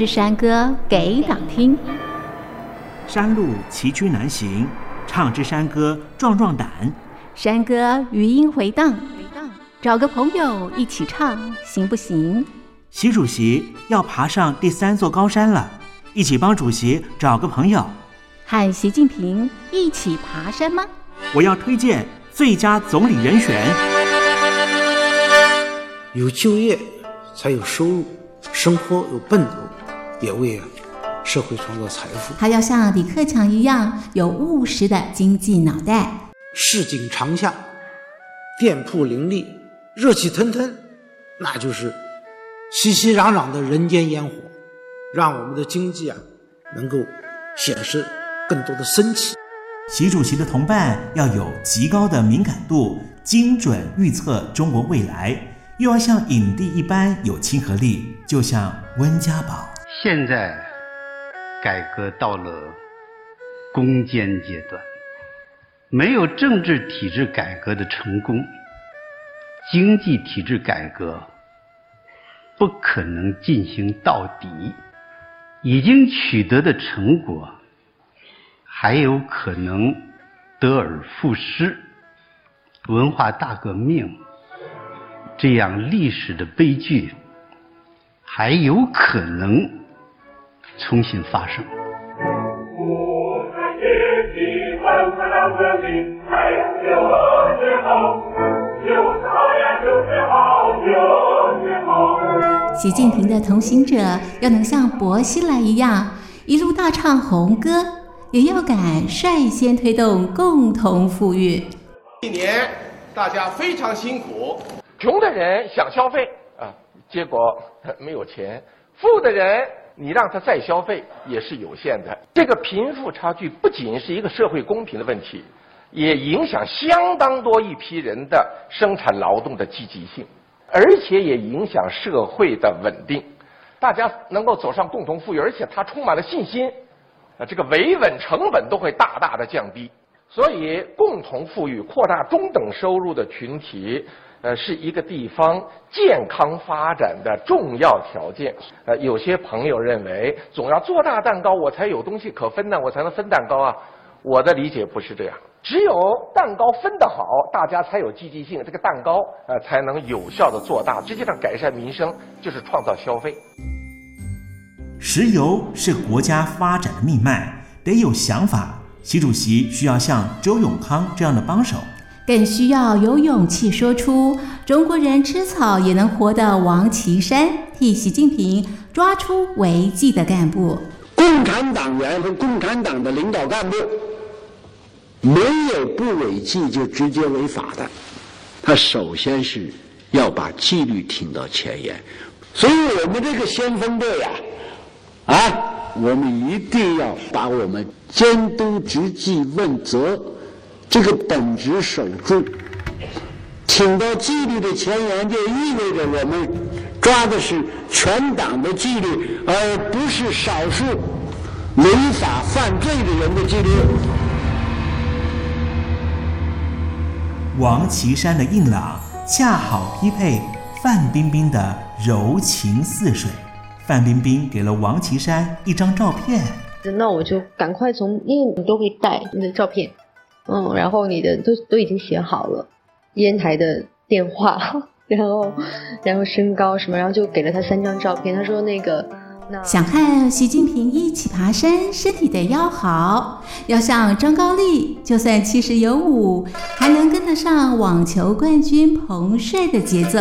唱支山歌给党听，山路崎岖难行，唱支山歌壮壮胆。山歌余音回荡，找个朋友一起唱行不行？习主席要爬上第三座高山了，一起帮主席找个朋友。和习近平一起爬山吗？我要推荐最佳总理人选。有就业才有收入，生活有奔头。也为社会创造财富。他要像李克强一样有务实的经济脑袋。市井长巷，店铺林立，热气腾腾，那就是熙熙攘攘的人间烟火，让我们的经济啊能够显示更多的生气。习主席的同伴要有极高的敏感度，精准预测中国未来，又要像影帝一般有亲和力，就像温家宝。现在改革到了攻坚阶段，没有政治体制改革的成功，经济体制改革不可能进行到底。已经取得的成果还有可能得而复失。文化大革命这样历史的悲剧还有可能。重新发生。习近平的同行者要能像薄熙来一样一路大唱红歌，也要敢率先推动共同富裕。一年大家非常辛苦，穷的人想消费啊，结果没有钱；富的人。你让他再消费也是有限的。这个贫富差距不仅是一个社会公平的问题，也影响相当多一批人的生产劳动的积极性，而且也影响社会的稳定。大家能够走上共同富裕，而且他充满了信心，啊，这个维稳成本都会大大的降低。所以，共同富裕、扩大中等收入的群体。呃，是一个地方健康发展的重要条件。呃，有些朋友认为，总要做大蛋糕，我才有东西可分呢，我才能分蛋糕啊。我的理解不是这样，只有蛋糕分得好，大家才有积极性，这个蛋糕呃才能有效地做大，实际上改善民生就是创造消费。石油是国家发展的命脉，得有想法。习主席需要像周永康这样的帮手。更需要有勇气说出“中国人吃草也能活”的王岐山，替习近平抓出违纪的干部。共产党员和共产党的领导干部，没有不违纪就直接违法的。他首先是要把纪律挺到前沿，所以我们这个先锋队呀，啊，我们一定要把我们监督执纪问责。这个本职守住，挺到纪律的前沿，就意味着我们抓的是全党的纪律，而不是少数违法犯罪的人的纪律。王岐山的硬朗恰好匹配范冰冰的柔情似水。范冰冰给了王岐山一张照片，那我就赶快从，因为你都会带你的照片。嗯，然后你的都都已经写好了，烟台的电话，然后然后身高什么，然后就给了他三张照片。他说那个想和习近平一起爬山，身体得要好，要像张高丽，就算七十有五，还能跟得上网球冠军彭帅的节奏。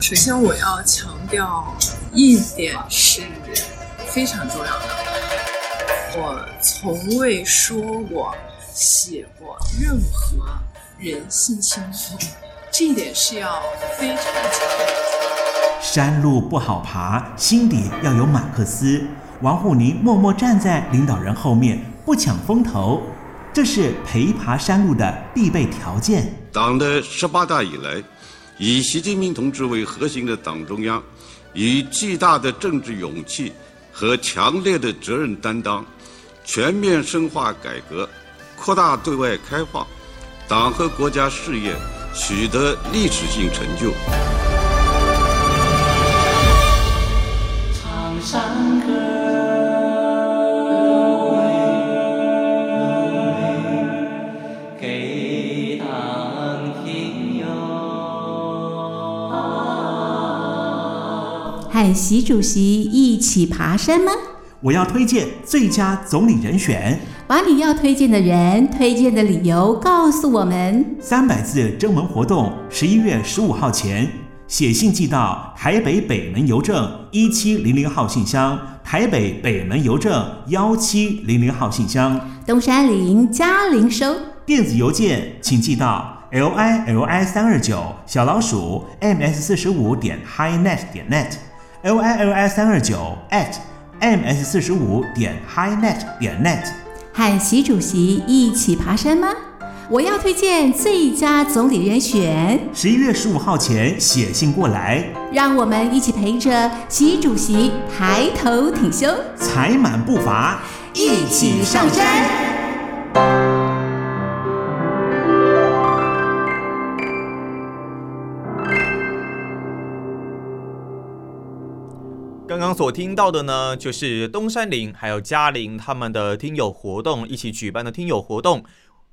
首先，我要强调一点是非常重要的，我从未说过、写过任何人性清楚，这一点是要非常强调。山路不好爬，心底要有马克思。王沪宁默默站在领导人后面，不抢风头，这是陪爬山路的必备条件。党的十八大以来，以习近平同志为核心的党中央，以巨大的政治勇气和强烈的责任担当，全面深化改革，扩大对外开放，党和国家事业取得历史性成就。唱山歌，给党听哟。和习主席一起爬山吗？我要推荐最佳总理人选，把你要推荐的人、推荐的理由告诉我们。三百字征文活动，十一月十五号前。写信寄到台北北门邮政一七零零号信箱，台北北门邮政幺七零零号信箱，东山林嘉玲收。电子邮件请寄到 l i l i 三二九小老鼠 m s 四十五点 highnet 点 net l i l i 三二九 at m s 四十五点 highnet 点 net。和习主席一起爬山吗？我要推荐最佳总理人选。十一月十五号前写信过来，让我们一起陪着习主席抬头挺胸，踩满步伐，一起上山。刚刚所听到的呢，就是东山林还有嘉玲他们的听友活动一起举办的听友活动。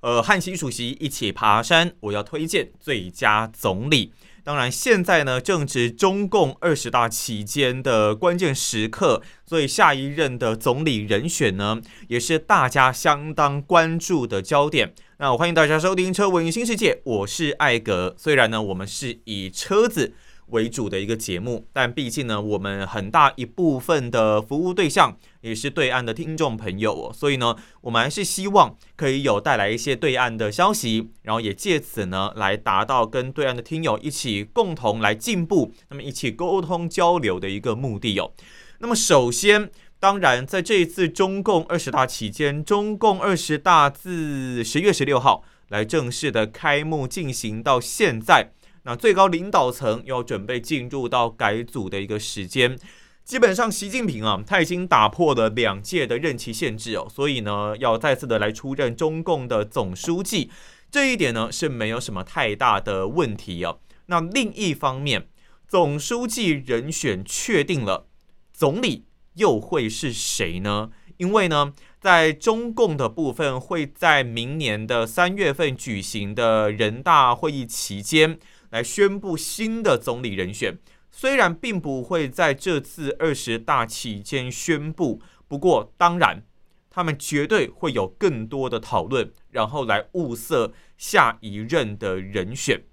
呃，和习主席一起爬山，我要推荐最佳总理。当然，现在呢正值中共二十大期间的关键时刻，所以下一任的总理人选呢，也是大家相当关注的焦点。那我欢迎大家收听《车闻新世界》，我是艾格。虽然呢，我们是以车子为主的一个节目，但毕竟呢，我们很大一部分的服务对象也是对岸的听众朋友哦，所以呢，我们还是希望可以有带来一些对岸的消息，然后也借此呢，来达到跟对岸的听友一起共同来进步，那么一起沟通交流的一个目的哦。那么首先，当然在这一次中共二十大期间，中共二十大自十月十六号来正式的开幕进行到现在。那最高领导层要准备进入到改组的一个时间，基本上习近平啊，他已经打破了两届的任期限制哦，所以呢，要再次的来出任中共的总书记，这一点呢是没有什么太大的问题哦。那另一方面，总书记人选确定了，总理又会是谁呢？因为呢，在中共的部分会在明年的三月份举行的人大会议期间。来宣布新的总理人选，虽然并不会在这次二十大期间宣布，不过当然，他们绝对会有更多的讨论，然后来物色下一任的人选。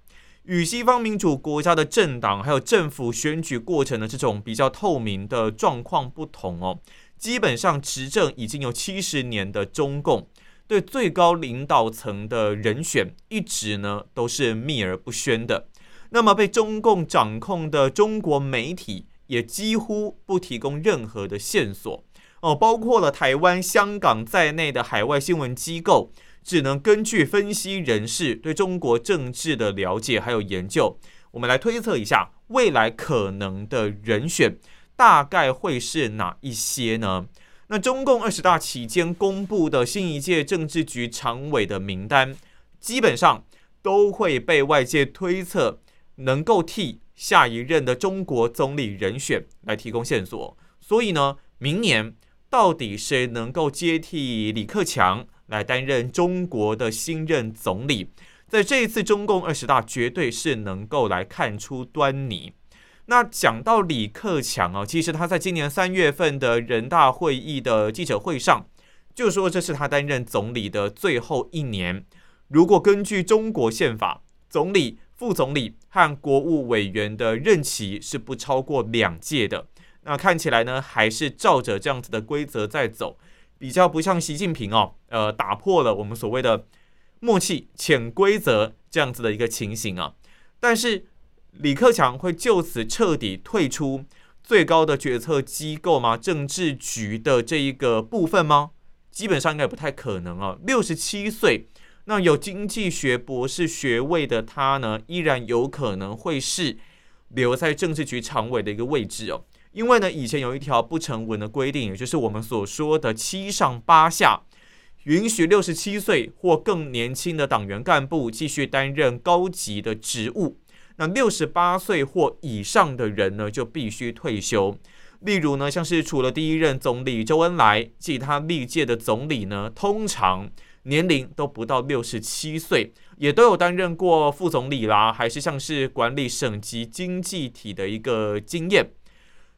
与西方民主国家的政党还有政府选举过程的这种比较透明的状况不同哦，基本上执政已经有七十年的中共。对最高领导层的人选一直呢都是秘而不宣的，那么被中共掌控的中国媒体也几乎不提供任何的线索。哦，包括了台湾、香港在内的海外新闻机构，只能根据分析人士对中国政治的了解还有研究，我们来推测一下未来可能的人选大概会是哪一些呢？那中共二十大期间公布的新一届政治局常委的名单，基本上都会被外界推测能够替下一任的中国总理人选来提供线索。所以呢，明年到底谁能够接替李克强来担任中国的新任总理，在这一次中共二十大绝对是能够来看出端倪。那讲到李克强啊，其实他在今年三月份的人大会议的记者会上，就说这是他担任总理的最后一年。如果根据中国宪法，总理、副总理和国务委员的任期是不超过两届的。那看起来呢，还是照着这样子的规则在走，比较不像习近平哦，呃，打破了我们所谓的默契、潜规则这样子的一个情形啊。但是。李克强会就此彻底退出最高的决策机构吗？政治局的这一个部分吗？基本上应该不太可能啊。六十七岁，那有经济学博士学位的他呢，依然有可能会是留在政治局常委的一个位置哦。因为呢，以前有一条不成文的规定，也就是我们所说的七上八下，允许六十七岁或更年轻的党员干部继续担任高级的职务。那六十八岁或以上的人呢，就必须退休。例如呢，像是除了第一任总理周恩来，其他历届的总理呢，通常年龄都不到六十七岁，也都有担任过副总理啦，还是像是管理省级经济体的一个经验。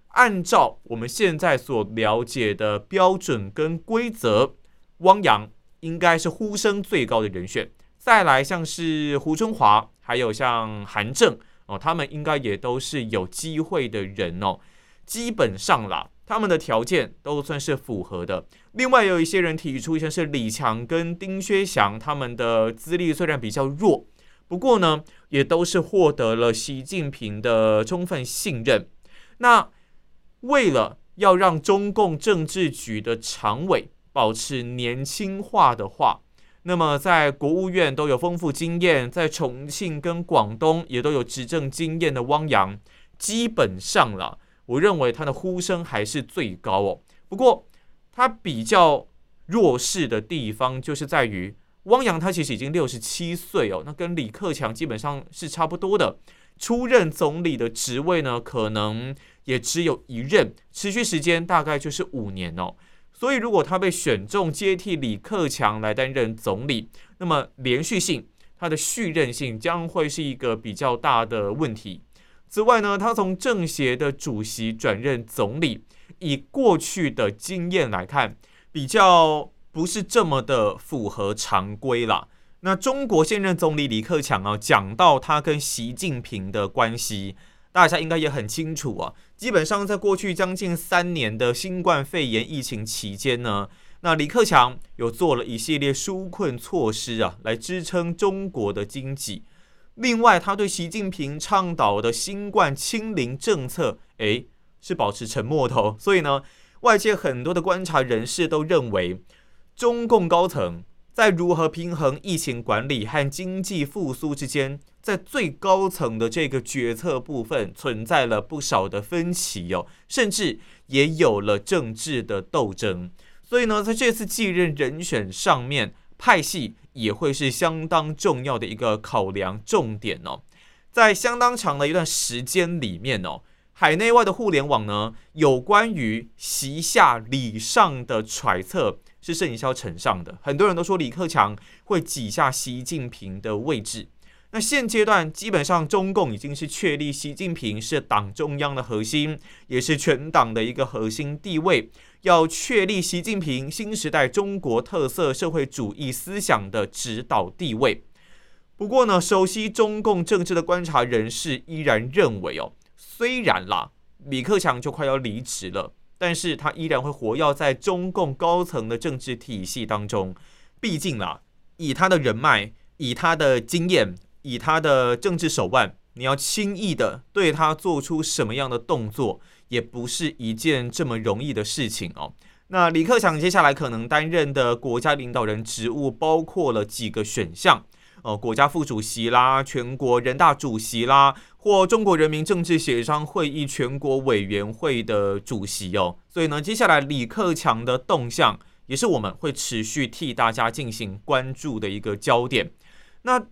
按照我们现在所了解的标准跟规则，汪洋应该是呼声最高的人选。再来像是胡春华。还有像韩正哦，他们应该也都是有机会的人哦。基本上啦，他们的条件都算是符合的。另外有一些人提出，像是李强跟丁薛祥，他们的资历虽然比较弱，不过呢，也都是获得了习近平的充分信任。那为了要让中共政治局的常委保持年轻化的话，那么，在国务院都有丰富经验，在重庆跟广东也都有执政经验的汪洋，基本上了，我认为他的呼声还是最高哦。不过，他比较弱势的地方就是在于，汪洋他其实已经六十七岁哦，那跟李克强基本上是差不多的。出任总理的职位呢，可能也只有一任，持续时间大概就是五年哦。所以，如果他被选中接替李克强来担任总理，那么连续性、他的续任性将会是一个比较大的问题。此外呢，他从政协的主席转任总理，以过去的经验来看，比较不是这么的符合常规啦。那中国现任总理李克强啊，讲到他跟习近平的关系。大家应该也很清楚啊，基本上在过去将近三年的新冠肺炎疫情期间呢，那李克强有做了一系列纾困措施啊，来支撑中国的经济。另外，他对习近平倡导的新冠清零政策，诶，是保持沉默的哦。所以呢，外界很多的观察人士都认为，中共高层在如何平衡疫情管理和经济复苏之间。在最高层的这个决策部分存在了不少的分歧哦，甚至也有了政治的斗争。所以呢，在这次继任人选上面，派系也会是相当重要的一个考量重点哦。在相当长的一段时间里面哦，海内外的互联网呢，有关于习下李上的揣测是甚嚣尘上的，很多人都说李克强会挤下习近平的位置。那现阶段基本上，中共已经是确立习近平是党中央的核心，也是全党的一个核心地位，要确立习近平新时代中国特色社会主义思想的指导地位。不过呢，熟悉中共政治的观察人士依然认为哦，虽然啦，李克强就快要离职了，但是他依然会活跃在中共高层的政治体系当中。毕竟啦，以他的人脉，以他的经验。以他的政治手腕，你要轻易的对他做出什么样的动作，也不是一件这么容易的事情哦。那李克强接下来可能担任的国家领导人职务，包括了几个选项哦，国家副主席啦，全国人大主席啦，或中国人民政治协商会议全国委员会的主席哦。所以呢，接下来李克强的动向，也是我们会持续替大家进行关注的一个焦点。那。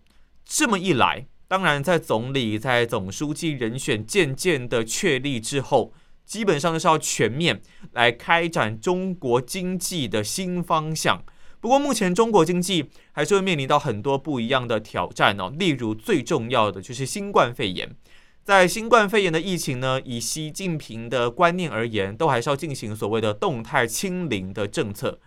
这么一来，当然在总理、在总书记人选渐渐的确立之后，基本上是要全面来开展中国经济的新方向。不过，目前中国经济还是会面临到很多不一样的挑战哦。例如，最重要的就是新冠肺炎，在新冠肺炎的疫情呢，以习近平的观念而言，都还是要进行所谓的动态清零的政策。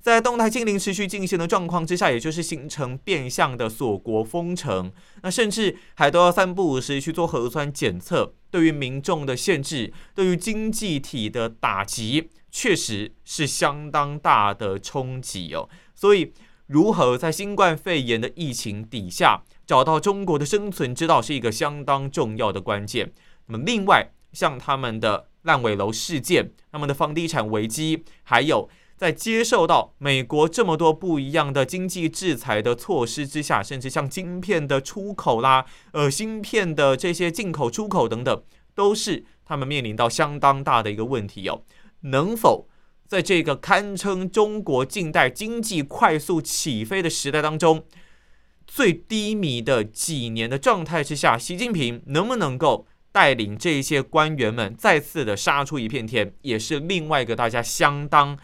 在动态清零持续进行的状况之下，也就是形成变相的锁国封城，那甚至还都要三不五时去做核酸检测，对于民众的限制，对于经济体的打击，确实是相当大的冲击哦。所以，如何在新冠肺炎的疫情底下找到中国的生存之道，是一个相当重要的关键。那么，另外像他们的烂尾楼事件、他们的房地产危机，还有。在接受到美国这么多不一样的经济制裁的措施之下，甚至像晶片的出口啦，呃，芯片的这些进口、出口等等，都是他们面临到相当大的一个问题哦。能否在这个堪称中国近代经济快速起飞的时代当中，最低迷的几年的状态之下，习近平能不能够带领这些官员们再次的杀出一片天，也是另外一个大家相当。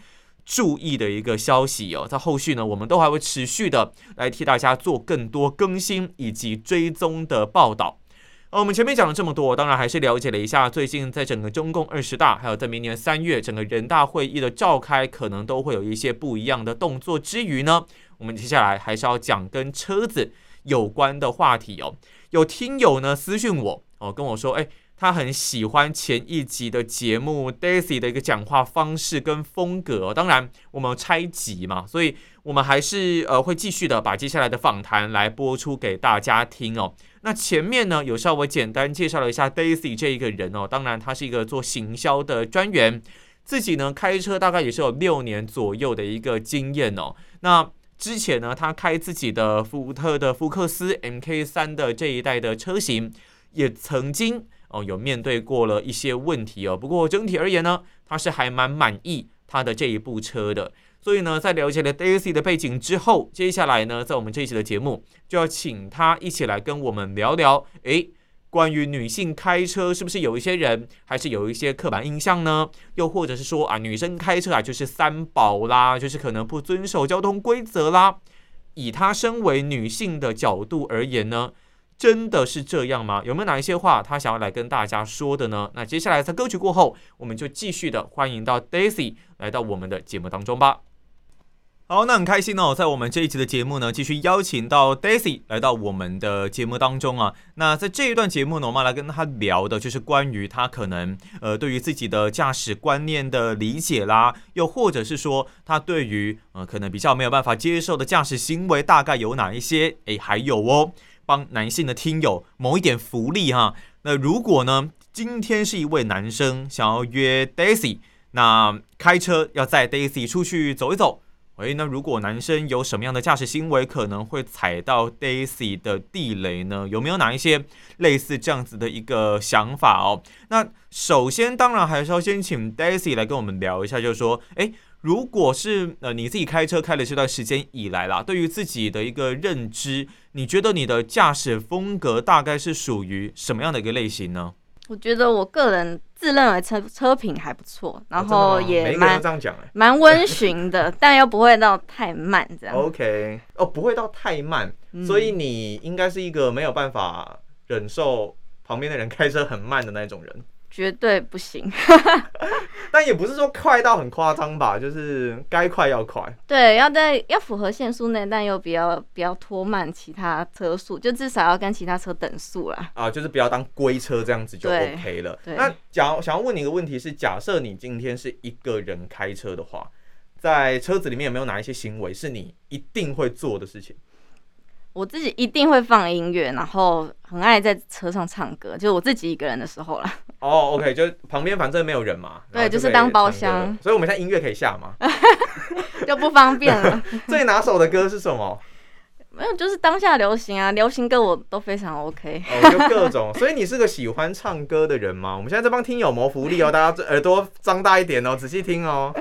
注意的一个消息哦，在后续呢，我们都还会持续的来替大家做更多更新以及追踪的报道。呃，我们前面讲了这么多，当然还是了解了一下最近在整个中共二十大，还有在明年三月整个人大会议的召开，可能都会有一些不一样的动作。之余呢，我们接下来还是要讲跟车子有关的话题哦。有听友呢私讯我哦，跟我说，哎。他很喜欢前一集的节目 Daisy 的一个讲话方式跟风格，当然我们拆集嘛，所以我们还是呃会继续的把接下来的访谈来播出给大家听哦。那前面呢有稍微简单介绍了一下 Daisy 这一个人哦，当然他是一个做行销的专员，自己呢开车大概也是有六年左右的一个经验哦。那之前呢他开自己的福特的福克斯 MK3 的这一代的车型，也曾经。哦，有面对过了一些问题哦，不过整体而言呢，他是还蛮满意他的这一部车的。所以呢，在了解了 Daisy 的背景之后，接下来呢，在我们这一期的节目就要请他一起来跟我们聊聊，诶，关于女性开车是不是有一些人还是有一些刻板印象呢？又或者是说啊，女生开车啊就是三宝啦，就是可能不遵守交通规则啦。以她身为女性的角度而言呢？真的是这样吗？有没有哪一些话她想要来跟大家说的呢？那接下来在歌曲过后，我们就继续的欢迎到 Daisy 来到我们的节目当中吧。好，那很开心哦，在我们这一集的节目呢，继续邀请到 Daisy 来到我们的节目当中啊。那在这一段节目呢，我们来跟他聊的就是关于他可能呃对于自己的驾驶观念的理解啦，又或者是说他对于呃可能比较没有办法接受的驾驶行为大概有哪一些？诶，还有哦。帮男性的听友谋一点福利哈。那如果呢，今天是一位男生想要约 Daisy，那开车要载 Daisy 出去走一走。诶，那如果男生有什么样的驾驶行为可能会踩到 Daisy 的地雷呢？有没有哪一些类似这样子的一个想法哦？那首先当然还是要先请 Daisy 来跟我们聊一下，就是说，诶。如果是呃你自己开车开了这段时间以来啦，对于自己的一个认知，你觉得你的驾驶风格大概是属于什么样的一个类型呢？我觉得我个人自认为车车品还不错，然后也蛮蛮温驯的，但又不会到太慢这样。OK，哦，不会到太慢，嗯，所以你应该是一个没有办法忍受旁边的人开车很慢的那种人。绝对不行，但也不是说快到很夸张吧，就是该快要快。对，要在要符合限速内，但又不要不要拖慢其他车速，就至少要跟其他车等速啦。啊，就是不要当龟车这样子就 OK 了。那假想要问你一个问题是，假设你今天是一个人开车的话，在车子里面有没有哪一些行为是你一定会做的事情？我自己一定会放音乐，然后很爱在车上唱歌，就是我自己一个人的时候啦。哦、oh，OK，就旁边反正没有人嘛。对，就是当包厢。所以我们现在音乐可以下吗？就不方便了。最拿手的歌是什么？没有，就是当下流行啊，流行歌我都非常 OK。哦，就各种。所以你是个喜欢唱歌的人吗？我们现在在帮听友谋福利哦，大家耳朵张大一点哦，仔细听哦。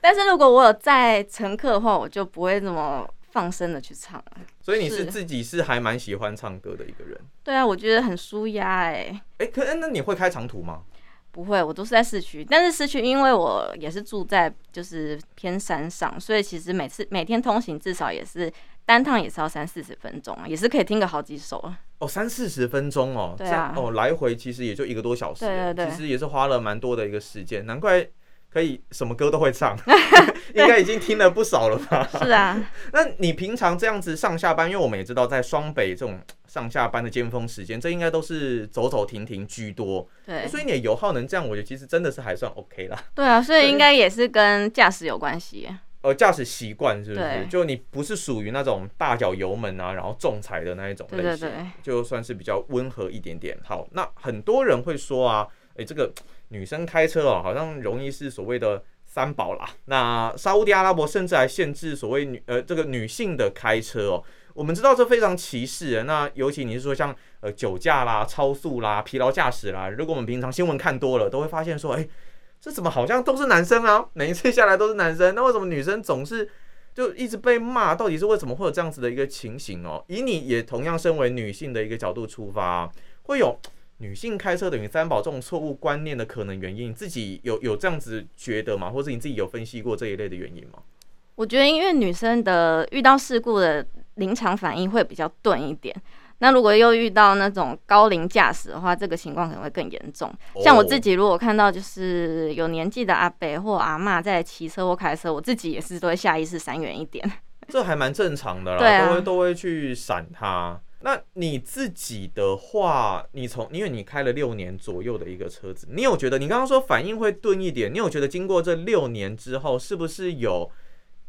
但是如果我有载乘客的话，我就不会这么。放声的去唱啊，所以你是自己是还蛮喜欢唱歌的一个人。对啊，我觉得很舒压哎。哎，可那你会开长途吗？不会，我都是在市区。但是市区，因为我也是住在就是偏山上，所以其实每次每天通行至少也是单趟也是要三四十分钟，也是可以听个好几首。哦，三四十分钟哦，对啊，哦，来回其实也就一个多小时，对对对，其实也是花了蛮多的一个时间，难怪可以什么歌都会唱，应该已经听了不少了吧？是啊，那你平常这样子上下班，因为我们也知道在双北这种上下班的尖峰时间，这应该都是走走停停居多，对，所以你的油耗能这样，我觉得其实真的是还算 OK 啦。对啊，所以应该也是跟驾驶有关系。呃，驾驶习惯是不是？就你不是属于那种大脚油门啊，然后重踩的那一种类型，就算是比较温和一点点。好，那很多人会说啊，哎、欸，这个女生开车哦，好像容易是所谓的三宝啦。那沙乌地阿拉伯甚至还限制所谓女呃这个女性的开车哦。我们知道这非常歧视。那尤其你是说像呃酒驾啦、超速啦、疲劳驾驶啦，如果我们平常新闻看多了，都会发现说，哎、这怎么好像都是男生啊？每一次下来都是男生，那为什么女生总是就一直被骂？到底是为什么会有这样子的一个情形哦？以你也同样身为女性的一个角度出发，会有女性开车等于三宝这种错误观念的可能原因，自己有有这样子觉得吗？或者你自己有分析过这一类的原因吗？我觉得，因为女生的遇到事故的临场反应会比较钝一点。那如果又遇到那种高龄驾驶的话，这个情况可能会更严重。像我自己，如果看到就是有年纪的阿伯或阿妈在骑车或开车，我自己也是都会下意识闪远一点。这还蛮正常的啦，都会都会去闪他。那你自己的话，你从因为你开了六年左右的一个车子，你有觉得你刚刚说反应会钝一点？你有觉得经过这六年之后，是不是有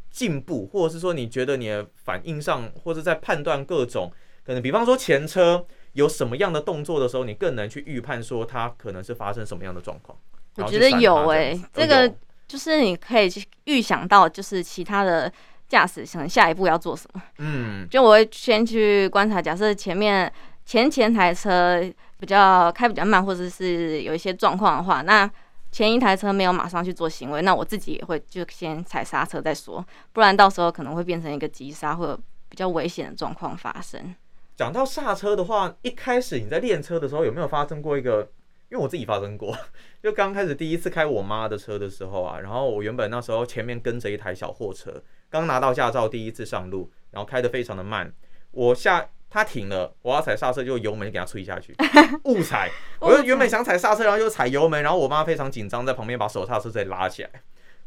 进步，或者是说你觉得你的反应上，或者在判断各种？可能比方说前车有什么样的动作的时候，你更能去预判说它可能是发生什么样的状况。我觉得有诶、欸，这个就是你可以去预想到，就是其他的驾驶可能下一步要做什么。嗯，就我会先去观察，假设前面前前台车比较开比较慢，或者是有一些状况的话，那前一台车没有马上去做行为，那我自己也会就先踩刹车再说，不然到时候可能会变成一个急刹或者比较危险的状况发生。讲到刹车的话，一开始你在练车的时候有没有发生过一个？因为我自己发生过，就刚开始第一次开我妈的车的时候啊，然后我原本那时候前面跟着一台小货车，刚拿到驾照第一次上路，然后开得非常的慢，我下他停了，我要踩刹车就油门给他吹下去，误踩，我就原本想踩刹车，然后又踩油门，然后我妈非常紧张，在旁边把手刹车再拉起来。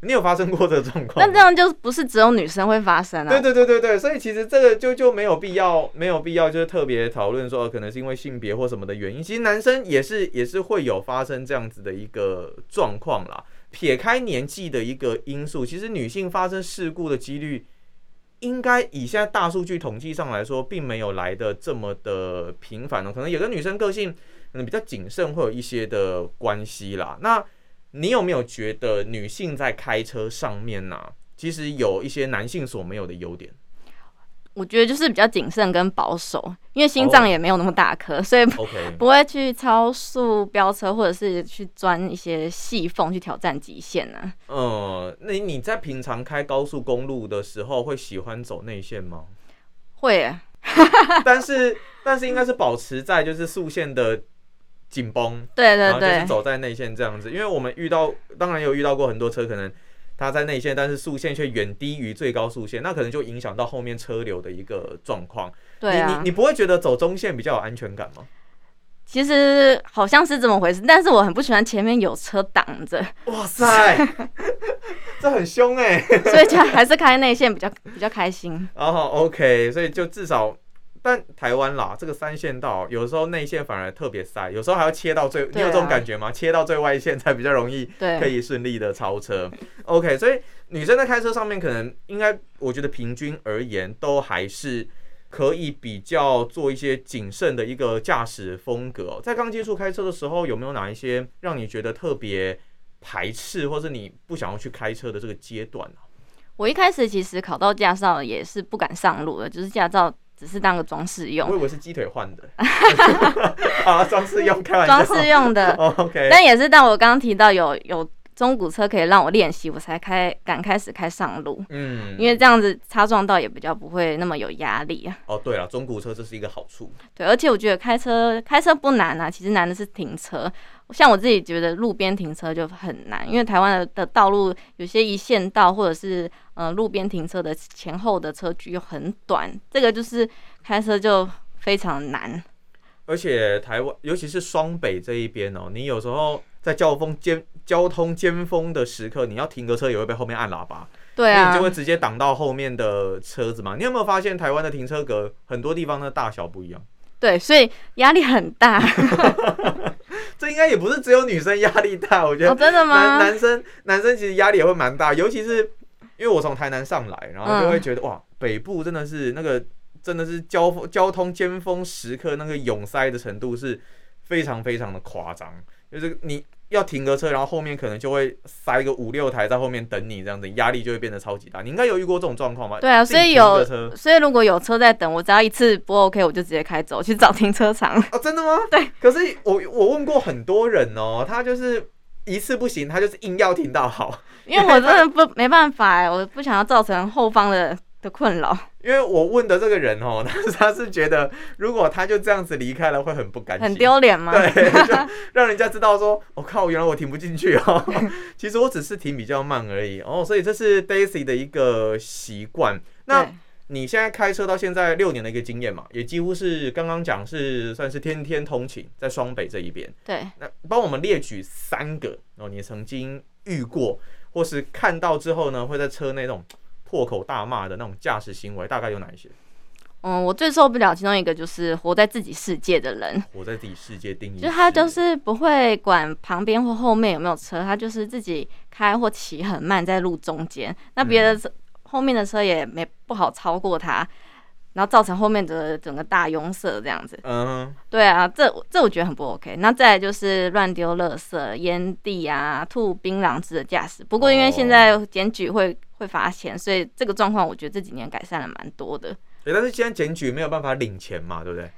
你有发生过这个状况？那这样就不是只有女生会发生啊？对对对对对，所以其实这个就就没有必要，没有必要就是特别讨论说可能是因为性别或什么的原因。其实男生也是也是会有发生这样子的一个状况啦。撇开年纪的一个因素，其实女性发生事故的几率，应该以现在大数据统计上来说，并没有来的这么的频繁哦。可能有个女生个性可能比较谨慎，会有一些的关系啦。那你有没有觉得女性在开车上面呢、啊，其实有一些男性所没有的优点？我觉得就是比较谨慎跟保守，因为心脏也没有那么大颗，所以不会去超速飙车，或者是去钻一些细缝去挑战极限呢、啊。嗯，那你在平常开高速公路的时候，会喜欢走内线吗？会、啊，但是 但是应该是保持在就是速线的。紧绷，对对对，然后就是走在内线这样子，因为我们遇到，当然有遇到过很多车，可能它在内线，但是速线却远低于最高速线，那可能就影响到后面车流的一个状况。对啊，你你你不会觉得走中线比较有安全感吗？其实好像是这么回事，但是我很不喜欢前面有车挡着。哇塞，这很凶哎、欸！所以就还是开内线比较比较开心。哦、oh，OK，所以就至少。但台湾啦，这个三线道有时候内线反而特别塞，有时候还要切到最，你有这种感觉吗？切到最外线才比较容易，可以顺利的超车。OK，所以女生在开车上面可能应该，我觉得平均而言都还是可以比较做一些谨慎的一个驾驶风格。在刚接触开车的时候，有没有哪一些让你觉得特别排斥，或是你不想要去开车的这个阶段呢？我一开始其实考到驾照也是不敢上路的，就是驾照。只是当个装饰用，我以为是鸡腿换的 啊，装饰用，开玩笑，装饰用的。Oh, OK，但也是，但我刚刚提到有有中古车可以让我练习，我才开敢开始开上路。嗯，因为这样子擦撞到也比较不会那么有压力啊。哦，对了，中古车这是一个好处。对，而且我觉得开车开车不难啊，其实难的是停车。像我自己觉得路边停车就很难，因为台湾的的道路有些一线道，或者是呃路边停车的前后的车距又很短，这个就是开车就非常难。而且台湾，尤其是双北这一边哦，你有时候在交锋尖交通尖峰的时刻，你要停个车也会被后面按喇叭，对啊，你就会直接挡到后面的车子嘛。你有没有发现台湾的停车格很多地方的大小不一样？对，所以压力很大。这应该也不是只有女生压力大，我觉得、哦、真的吗？男男生男生其实压力也会蛮大，尤其是因为我从台南上来，然后就会觉得、嗯、哇，北部真的是那个。真的是交交通尖峰时刻，那个拥塞的程度是非常非常的夸张。就是你要停个车，然后后面可能就会塞个五六台在后面等你，这样子压力就会变得超级大。你应该有遇过这种状况吧？对啊，所以有，所以如果有车在等，我只要一次不 OK，我就直接开走去找停车场。哦，真的吗？对。可是我我问过很多人哦，他就是一次不行，他就是硬要停到好。因为我真的不没办法哎，我不想要造成后方的。的困扰，因为我问的这个人哦，他 他是觉得如果他就这样子离开了，会很不甘心，很丢脸吗？对，就让人家知道说，我、哦、靠，原来我停不进去哦。其实我只是停比较慢而已哦，所以这是 Daisy 的一个习惯。那你现在开车到现在六年的一个经验嘛，也几乎是刚刚讲是算是天天通勤在双北这一边。对，那帮我们列举三个哦，你曾经遇过或是看到之后呢，会在车内那种。破口大骂的那种驾驶行为大概有哪一些？嗯，我最受不了其中一个就是活在自己世界的人。活在自己世界定义，就他就是不会管旁边或后面有没有车，他就是自己开或骑很慢在路中间，那别的后面的车也没不好超过他。然后造成后面的整个大拥塞这样子，嗯，对啊，这这我觉得很不 OK。那再来就是乱丢垃圾、烟蒂啊、吐槟榔汁的驾驶。不过因为现在检举会会罚钱，所以这个状况我觉得这几年改善了蛮多的。对，但是现在检举没有办法领钱嘛，对不对？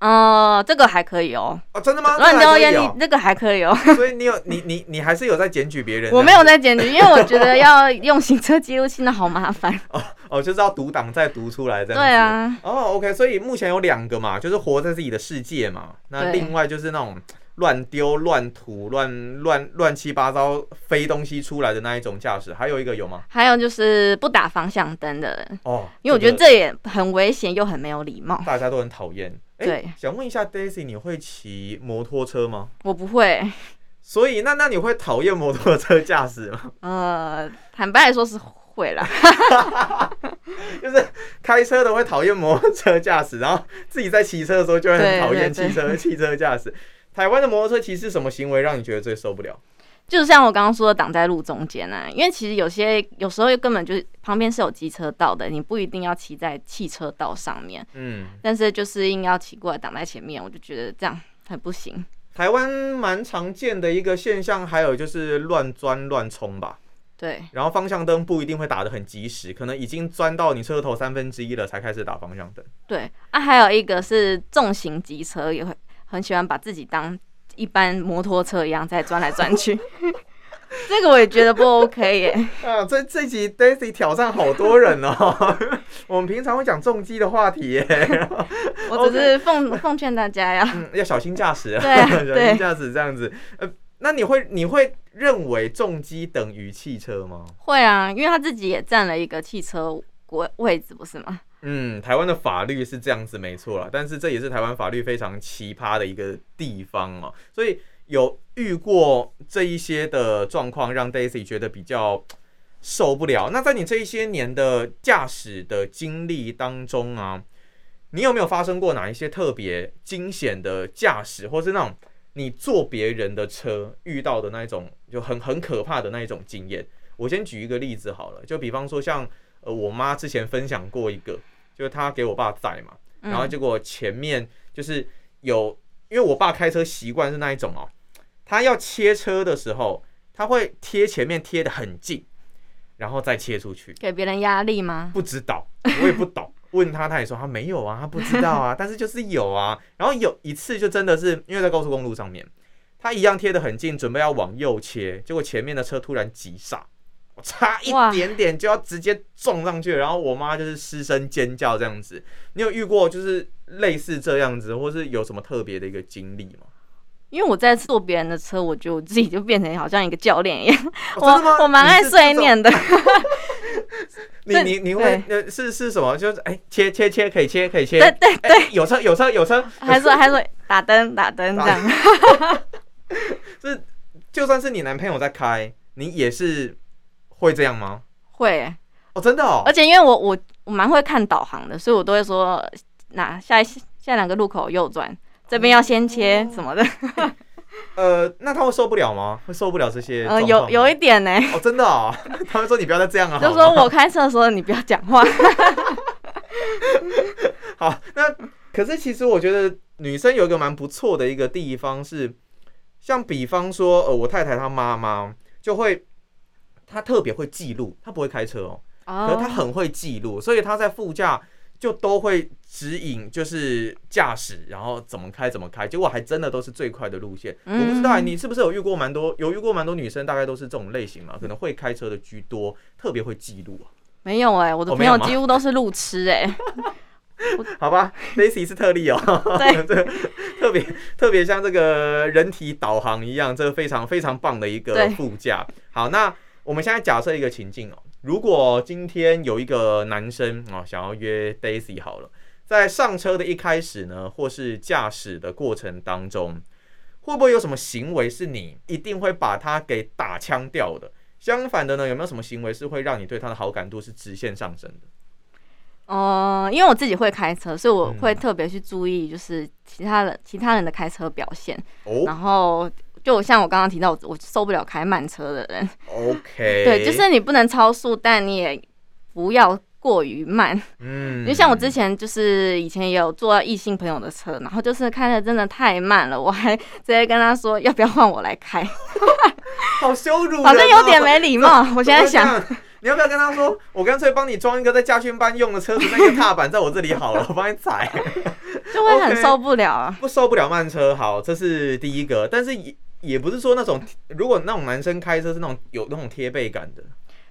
哦、呃，这个还可以哦。哦，真的吗？乱丢烟，你这个还可以哦。所以你有你你你还是有在检举别人？我没有在检举，因为我觉得要用行车记录器，那好麻烦。哦哦，就是要读档再读出来这样子。对啊。哦，OK，所以目前有两个嘛，就是活在自己的世界嘛。那另外就是那种乱丢、乱吐、乱乱乱七八糟飞东西出来的那一种驾驶，还有一个有吗？还有就是不打方向灯的人。哦。因为我觉得这也很危险，又很没有礼貌。大家都很讨厌。欸、对，想问一下 Daisy，你会骑摩托车吗？我不会。所以那那你会讨厌摩托车驾驶吗？呃，坦白来说是会啦。就是开车的会讨厌摩托车驾驶，然后自己在骑车的时候就会很讨厌汽车汽车驾驶。台湾的摩托车骑士什么行为让你觉得最受不了？就像我刚刚说的，挡在路中间啊，因为其实有些有时候根本就是旁边是有机车道的，你不一定要骑在汽车道上面，嗯，但是就是硬要骑过来挡在前面，我就觉得这样很不行。台湾蛮常见的一个现象，还有就是乱钻乱冲吧，对，然后方向灯不一定会打得很及时，可能已经钻到你车头三分之一了才开始打方向灯。对啊，还有一个是重型机车也会很喜欢把自己当。一般摩托车一样在钻来钻去，这个我也觉得不 OK 耶。啊，这这集 Daisy 挑战好多人哦。我们平常会讲重机的话题耶。我只是奉奉劝大家呀，嗯，要小心驾驶。对啊，小心驾驶这样子。呃，那你会你会认为重机等于汽车吗？会啊，因为他自己也占了一个汽车位位置，不是吗？嗯，台湾的法律是这样子，没错啦。但是这也是台湾法律非常奇葩的一个地方哦。所以有遇过这一些的状况，让 Daisy 觉得比较受不了。那在你这一些年的驾驶的经历当中啊，你有没有发生过哪一些特别惊险的驾驶，或是那种你坐别人的车遇到的那一种就很很可怕的那一种经验？我先举一个例子好了，就比方说像呃，我妈之前分享过一个。就是他给我爸载嘛，然后结果前面就是有，因为我爸开车习惯是那一种哦，他要切车的时候，他会贴前面贴的很近，然后再切出去，给别人压力吗？不知道，我也不懂。问他，他也说他没有啊，他不知道啊，但是就是有啊。然后有一次就真的是因为在高速公路上面，他一样贴得很近，准备要往右切，结果前面的车突然急刹。我差一点点就要直接撞上去，然后我妈就是失声尖叫这样子。你有遇过就是类似这样子，或是有什么特别的一个经历吗？因为我在坐别人的车，我觉得我自己就变成好像一个教练一样。哦、我我蛮爱碎念的。你 你你会呃是是什么？就是哎切切切可以切可以切，对对对，有车有车有车，还说还说打灯打灯这样。是就算是你男朋友在开，你也是会这样吗？会哦，真的哦。而且因为我我我蛮会看导航的，所以我都会说那下一下两个路口右转，这边要先切什么的。呃，那他会受不了吗？会受不了这些？呃，有有一点呢。哦，真的哦。他会说你不要再这样啊。就说我开车的时候你不要讲话。好，那可是其实我觉得女生有一个蛮不错的一个地方是，像比方说，呃，我太太她妈妈就会，她特别会记录，他不会开车哦，可是她很会记录，所以他在副驾。就都会指引，就是驾驶，然后怎么开怎么开，结果还真的都是最快的路线。嗯、我不知道你是不是有遇过蛮多，有遇过蛮多女生，大概都是这种类型嘛？可能会开车的居多，特别会记录。没有哎、欸，我的朋友几乎都是路痴哎、欸。好吧，Daisy 是特例哦。对，特别特别像这个人体导航一样，这个非常非常棒的一个副驾。好，那我们现在假设一个情境哦。如果今天有一个男生啊，想要约 Daisy 好了，在上车的一开始呢，或是驾驶的过程当中，会不会有什么行为是你一定会把他给打枪掉的？相反的呢，有没有什么行为是会让你对他的好感度是直线上升的？哦、呃，因为我自己会开车，所以我会特别去注意，就是其他人其他人的开车表现，哦、然后。就像我刚刚提到，我受不了开慢车的人。OK，对，就是你不能超速，但你也不要过于慢。嗯，就像我之前就是以前也有坐异性朋友的车，然后就是开的真的太慢了，我还直接跟他说要不要换我来开。好羞辱，好像有点没礼貌。我现在想，你要不要跟他说，我干脆帮你装一个在驾训班用的车子那个踏板在我这里好了，我帮你踩。就会很受不了啊，不受不了慢车。好，这是第一个，但是也不是说那种，如果那种男生开车是那种有那种贴背感的，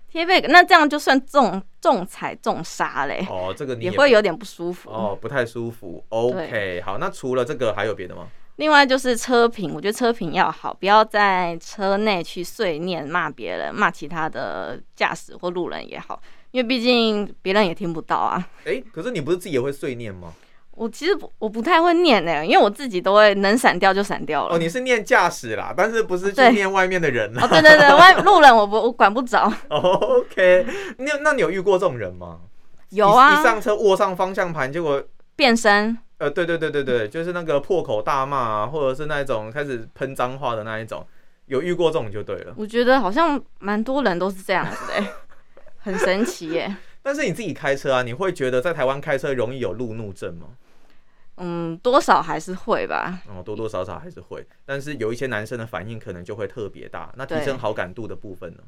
贴背感，那这样就算重重踩重刹嘞。哦，这个你也，也会有点不舒服。哦，不太舒服。OK，好，那除了这个还有别的吗？另外就是车评，我觉得车评要好，不要在车内去碎念骂别人，骂其他的驾驶或路人也好，因为毕竟别人也听不到啊。哎、欸，可是你不是自己也会碎念吗？我其实不我不太会念呢，因为我自己都会能闪掉就闪掉了。哦，你是念驾驶啦，但是不是去念外面的人哦，对对对，外 路人我不我管不着。OK，你有那你有遇过这种人吗？有啊，一上车握上方向盘，结果变身。呃，对对对对对，就是那个破口大骂啊，或者是那种开始喷脏话的那一种，有遇过这种就对了。我觉得好像蛮多人都是这样子的，很神奇耶。但是你自己开车啊，你会觉得在台湾开车容易有路怒症吗？嗯，多少还是会吧。哦，多多少少还是会，但是有一些男生的反应可能就会特别大。那提升好感度的部分呢？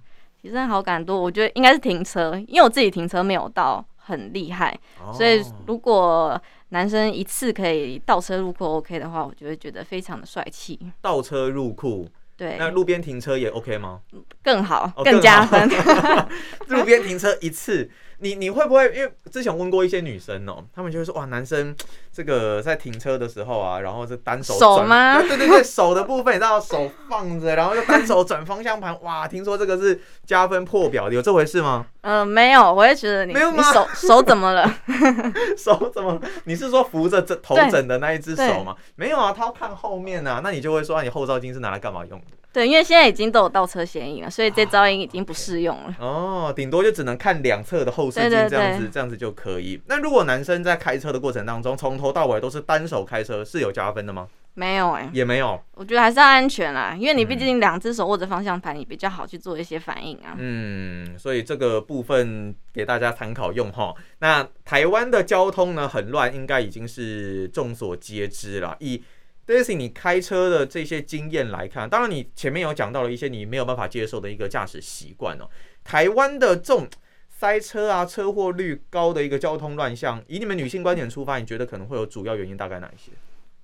提升好感度，我觉得应该是停车，因为我自己停车没有到很厉害，哦，所以如果男生一次可以倒车入库 OK 的话，我就会觉得非常的帅气。倒车入库，对，那路边停车也 OK 吗？更好，更加分。哦，路边停车一次。你你会不会？因为之前问过一些女生哦、喔，她们就会说哇，男生 这个在停车的时候啊，然后是单手手吗？对对对，手的部分你知道，手放着，然后就单手转方向盘，哇，听说这个是加分破表的，有这回事吗？嗯、呃，没有，我也觉得你没有吗？你手手怎么了？手怎么？你是说扶着这头枕的那一只手吗？没有啊，他要看后面啊，那你就会说，你后照镜是拿来干嘛用的？对，因为现在已经都有倒车显影了，所以这招已经不适用了。哦，顶多就只能看两侧的后视镜，这样子这样子就可以。那如果男生在开车的过程当中，从头到尾都是单手开车，是有加分的吗？没有哎、欸，也没有。我觉得还是要安全啦，因为你毕竟两只手握着方向盘，你比较好去做一些反应啊。嗯，所以这个部分给大家参考用哈。那台湾的交通呢，很乱，应该已经是众所皆知了。以 Daisy，你开车的这些经验来看，当然你前面有讲到了一些你没有办法接受的一个驾驶习惯哦。台湾的这种塞车啊、车祸率高的一个交通乱象，以你们女性观点出发，你觉得可能会有主要原因大概哪一些？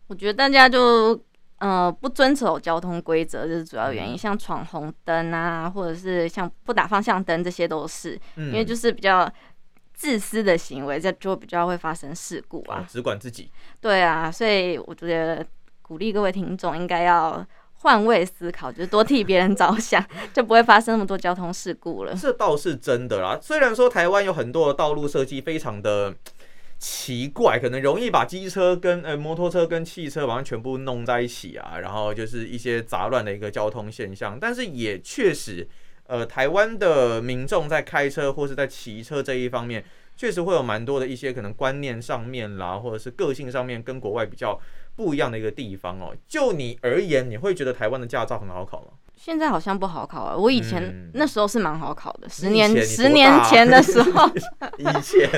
我觉得大家就呃不遵守交通规则，这是主要原因，像闯红灯啊，或者是像不打方向灯，这些都是，因为就是比较自私的行为，这就比较会发生事故啊。只管自己。对啊，所以我觉得。鼓励各位听众应该要换位思考，就是多替别人着想，就不会发生那么多交通事故了。这倒是真的啦。虽然说台湾有很多的道路设计非常的奇怪，可能容易把机车跟呃摩托车跟汽车完全全部弄在一起啊，然后就是一些杂乱的一个交通现象。但是也确实，呃，台湾的民众在开车或是在骑车这一方面，确实会有蛮多的一些可能观念上面啦，或者是个性上面跟国外比较。不一样的一个地方哦。就你而言，你会觉得台湾的驾照很好考吗？现在好像不好考啊。我以前那时候是蛮好考的，嗯、十年十年前的时候。以前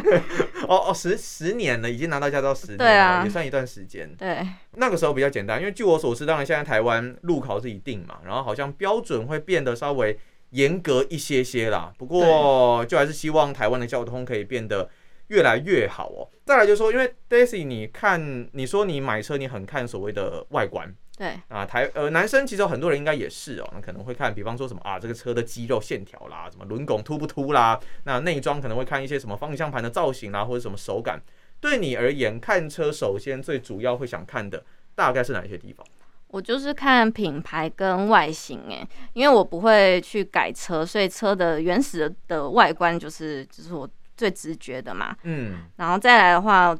哦哦，十十年了，已经拿到驾照十年了，也算一段时间。对，那个时候比较简单，因为据我所知，当然现在台湾路考是一定嘛，然后好像标准会变得稍微严格一些些啦。不过，就还是希望台湾的交通可以变得。越来越好哦。再来就是说，因为 Daisy，你看，你说你买车，你很看所谓的外观，对啊，台呃男生其实有很多人应该也是哦，那可能会看，比方说什么啊，这个车的肌肉线条啦，什么轮拱凸不凸啦，那内装可能会看一些什么方向盘的造型啦，或者什么手感。对你而言，看车首先最主要会想看的大概是哪些地方？我就是看品牌跟外形诶，因为我不会去改车，所以车的原始的外观就是就是我。最直觉的嘛，嗯，然后再来的话，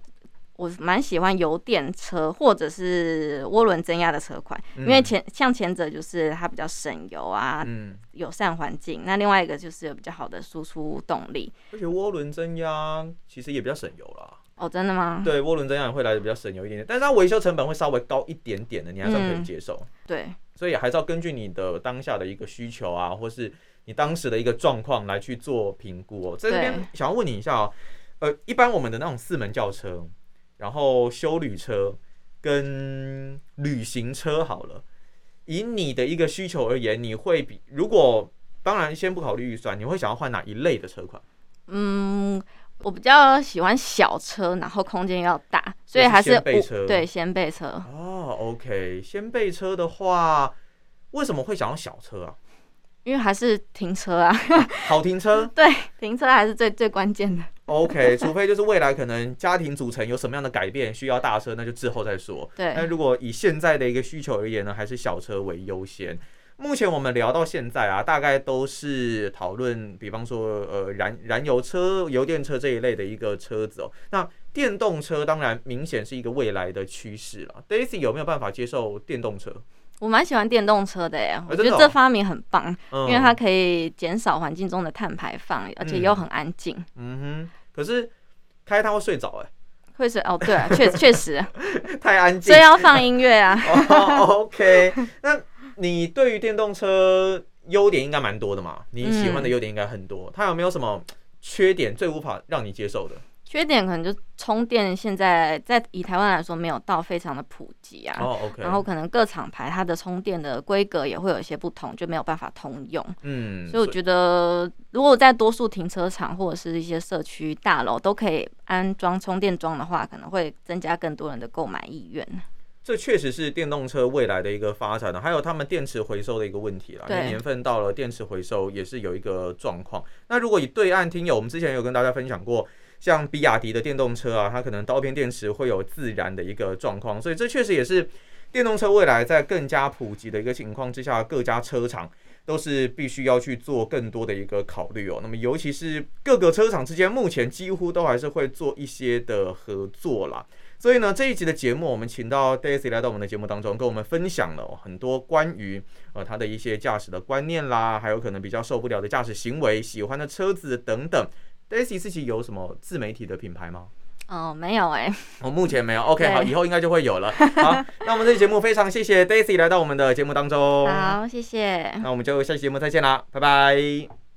我蛮喜欢油电车或者是涡轮增压的车款，嗯、因为前像前者就是它比较省油啊，嗯，友善环境。那另外一个就是有比较好的输出动力，而且涡轮增压其实也比较省油啦。哦，真的吗？对，涡轮增压也会来的比较省油一点点，但是它维修成本会稍微高一点点的，你还是可以接受。嗯、对，所以还是要根据你的当下的一个需求啊，或是。你当时的一个状况来去做评估哦，在这边想要问你一下哦，呃，一般我们的那种四门轿车，然后修旅车跟旅行车好了，以你的一个需求而言，你会比如果当然先不考虑预算，你会想要换哪一类的车款？嗯，我比较喜欢小车，然后空间要大，所以还是掀背车。对，掀背车。哦，OK，掀背车的话，为什么会想要小车啊？因为还是停车啊，好停车，对，停车还是最最关键的。OK，除非就是未来可能家庭组成有什么样的改变，需要大车，那就之后再说。对，那如果以现在的一个需求而言呢，还是小车为优先。目前我们聊到现在啊，大概都是讨论，比方说呃燃燃油车、油电车这一类的一个车子哦。那电动车当然明显是一个未来的趋势了。Daisy 有没有办法接受电动车？我蛮喜欢电动车的耶，我觉得这发明很棒，因为它可以减少环境中的碳排放，而且又很安静。嗯。哼，可是开它会睡着哎，会睡哦，对啊，确 确实。太安静，所以要放音乐啊。OK，那你对于电动车优点应该蛮多的嘛？你喜欢的优点应该很多，它有没有什么缺点最无法让你接受的？缺点可能就充电，现在在以台湾来说没有到非常的普及啊。Oh, okay. 然后可能各厂牌它的充电的规格也会有一些不同，就没有办法通用。嗯，所以我觉得如果在多数停车场或者是一些社区大楼都可以安装充电桩的话，可能会增加更多人的购买意愿。这确实是电动车未来的一个发展的，还有他们电池回收的一个问题啦。因为年份到了，电池回收也是有一个状况。那如果以对岸听友，我们之前有跟大家分享过。像比亚迪的电动车啊，它可能刀片电池会有自燃的一个状况，所以这确实也是电动车未来在更加普及的一个情况之下，各家车厂都是必须要去做更多的一个考虑哦。那么尤其是各个车厂之间，目前几乎都还是会做一些的合作啦。所以呢，这一集的节目，我们请到 Daisy 来到我们的节目当中，跟我们分享了很多关于呃他的一些驾驶的观念啦，还有可能比较受不了的驾驶行为、喜欢的车子等等。Daisy 自己有什么自媒体的品牌吗？哦，没有哎、欸，我、哦、目前没有。OK，好，以后应该就会有了。好，那我们这期节目非常谢谢 Daisy 来到我们的节目当中。好，谢谢。那我们就下期节目再见啦，拜拜。